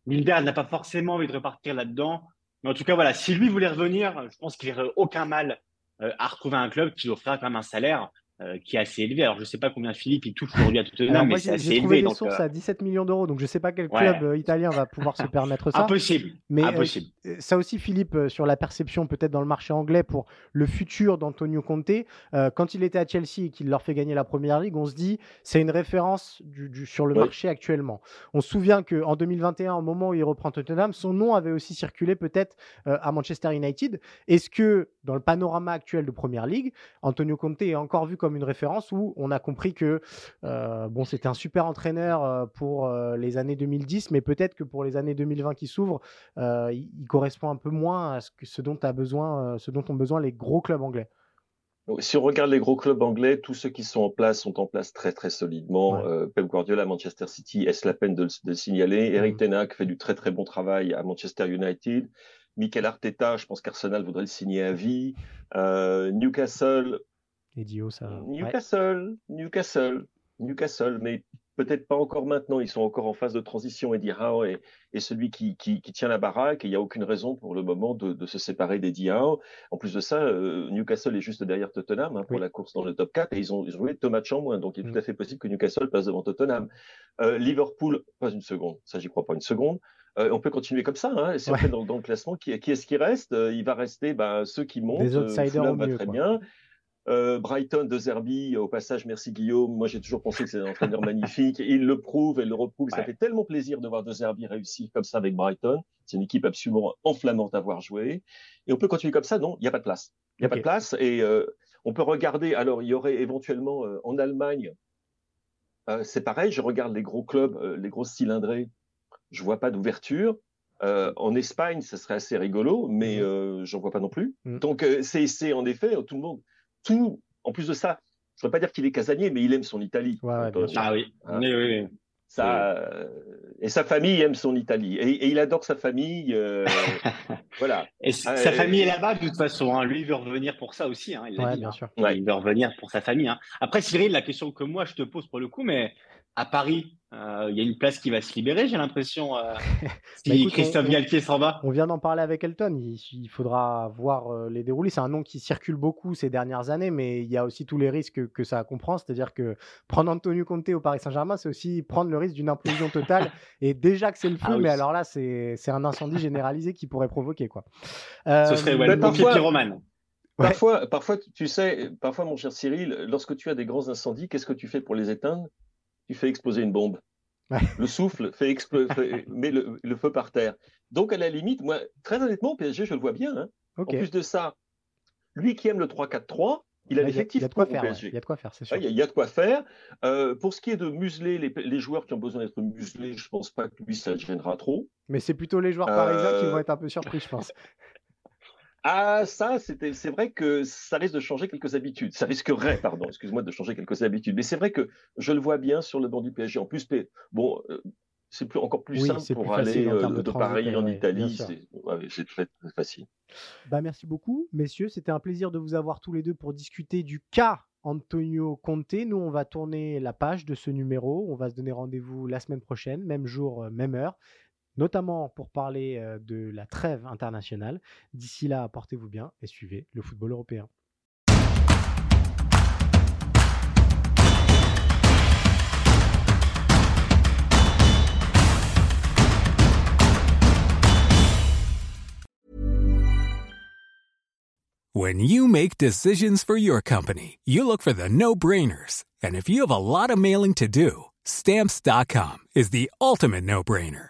n'a pas forcément envie de repartir là-dedans. Mais en tout cas, voilà, si lui voulait revenir, je pense qu'il n'y aurait aucun mal euh, à retrouver un club qui offrira quand même un salaire euh, qui est assez élevé. Alors, je ne sais pas combien Philippe il touche aujourd'hui à Tottenham, mais c'est assez élevé. J'ai trouvé des sources euh, à 17 millions d'euros, donc je ne sais pas quel club euh, italien va pouvoir se permettre ça. Impossible. Mais Impossible. ça aussi, Philippe, sur la perception peut-être dans le marché anglais pour le futur d'Antonio Conte. quand il était à Chelsea et qu'il leur fait gagner la Première Ligue, on se dit c'est une référence du, sur le marché actuellement. On se souvient qu'en 2021, au moment où il reprend Tottenham, son nom avait aussi circulé peut-être à Manchester United. Est-ce que dans le panorama actuel de Première Ligue, Antonio Conte est encore vu comme une référence où on a compris que euh, bon, c'était un super entraîneur euh, pour euh, les années 2010, mais peut-être que pour les années 2020 qui s'ouvrent, il, correspond un peu moins à ce, que, ce dont a besoin, ce dont ont besoin les gros clubs anglais. Si on regarde les gros clubs anglais, tous ceux qui sont en place sont en place très très solidement. Pep Guardiola à Manchester City, est-ce la peine de, le signaler? Eric mmh. Tenak fait du très très bon travail à Manchester United. Mikel Arteta, je pense qu'Arsenal voudrait le signer à vie. Newcastle, Newcastle, Newcastle, Newcastle, mais peut-être pas encore maintenant. Ils sont encore en phase de transition. Eddie Howe est, est celui qui, qui, tient la baraque et il n'y a aucune raison pour le moment de, se séparer d'Eddie Howe. En plus de ça, euh, Newcastle est juste derrière Tottenham hein, pour la course dans le top 4 et ils ont joué deux matchs en moins. Donc il est mm. tout à fait possible que Newcastle passe devant Tottenham. Euh, Liverpool, pas une seconde. Ça, j'y crois pas une seconde. Euh, on peut continuer comme ça. Hein, on fait dans, le classement, qui, qui est-ce qui reste Il va rester bah, ceux qui montent. Des outsiders va très bien. Euh, Brighton de Zerbi, au passage, merci Guillaume. Moi, j'ai toujours pensé que c'est un entraîneur magnifique. Il le prouve et le reprouve. Ça fait tellement plaisir de voir de Zerbi réussir comme ça avec Brighton. C'est une équipe absolument enflammante à voir jouer. Et on peut continuer comme ça. Non, il n'y a pas de place. Il n'y a pas de place. Et euh, on peut regarder. Alors, il y aurait éventuellement euh, en Allemagne, c'est pareil. Je regarde les gros clubs, les grosses cylindrées. Je vois pas d'ouverture. en Espagne, ça serait assez rigolo, mais je j'en vois pas non plus. Mm. Donc, c'est en effet, tout le monde tout, en plus de ça, je ne veux pas dire qu'il est casanier, mais il aime son Italie. ah oui. Hein? oui, oui, Ça, euh, et sa famille aime son Italie. Et, il adore sa famille. Euh, voilà. Et sa euh, famille est là-bas de toute façon. Hein. Lui, il veut revenir pour ça aussi. Hein. Il, dit, bien sûr. il veut revenir pour sa famille. Après, Cyril, la question que moi je te pose pour le coup, mais à Paris, euh, il y a une place qui va se libérer, j'ai l'impression, euh, si bah, Christophe Galtier s'en va. On vient d'en parler avec Elton, il, faudra voir euh, les déroulés. C'est un nom qui circule beaucoup ces dernières années, mais il y a aussi tous les risques que, ça comprend. C'est-à-dire que prendre Antonio Conte au Paris Saint-Germain, c'est aussi prendre le risque d'une implosion totale. et déjà que c'est le feu, ah mais alors là, c'est un incendie généralisé qui pourrait provoquer. Quoi. Ce serait ouais, le parfois, pyromane. Parfois, parfois, tu sais, parfois, mon cher Cyril, lorsque tu as des grands incendies, qu'est-ce que tu fais pour les éteindre? Tu fais exploser une bombe. Le souffle fait, exploser, met le, feu par terre. Donc, à la limite, moi, très honnêtement, PSG, je le vois bien. Hein. En plus de ça, lui qui aime le 3-4-3, il a l'effectif pour PSG. Il y a de quoi faire, c'est sûr. Il y, a de quoi faire. Euh, pour ce qui est de museler les, joueurs qui ont besoin d'être muselés, je ne pense pas que lui, ça gênera trop. Mais c'est plutôt les joueurs parisiens qui vont être un peu surpris, je pense. Ah, ça, c'est vrai que ça risque de changer quelques habitudes. Ça risquerait, pardon, excuse-moi, de changer quelques habitudes. Mais c'est vrai que je le vois bien sur le banc du PSG. En plus, bon, euh, c'est plus, encore plus simple pour aller euh, de, Paris en Italie. C'est très, très, facile. Bah, merci beaucoup, messieurs. C'était un plaisir de vous avoir tous les deux pour discuter du cas Antonio Conte. Nous, on va tourner la page de ce numéro. On va se donner rendez-vous la semaine prochaine, même jour, euh, même heure notamment pour parler de la trêve internationale. D'ici là, portez-vous bien et suivez le football européen. When you make decisions for your company, you look for the no-brainers. And if you have a lot of mailing to do, stamps.com is the ultimate no-brainer.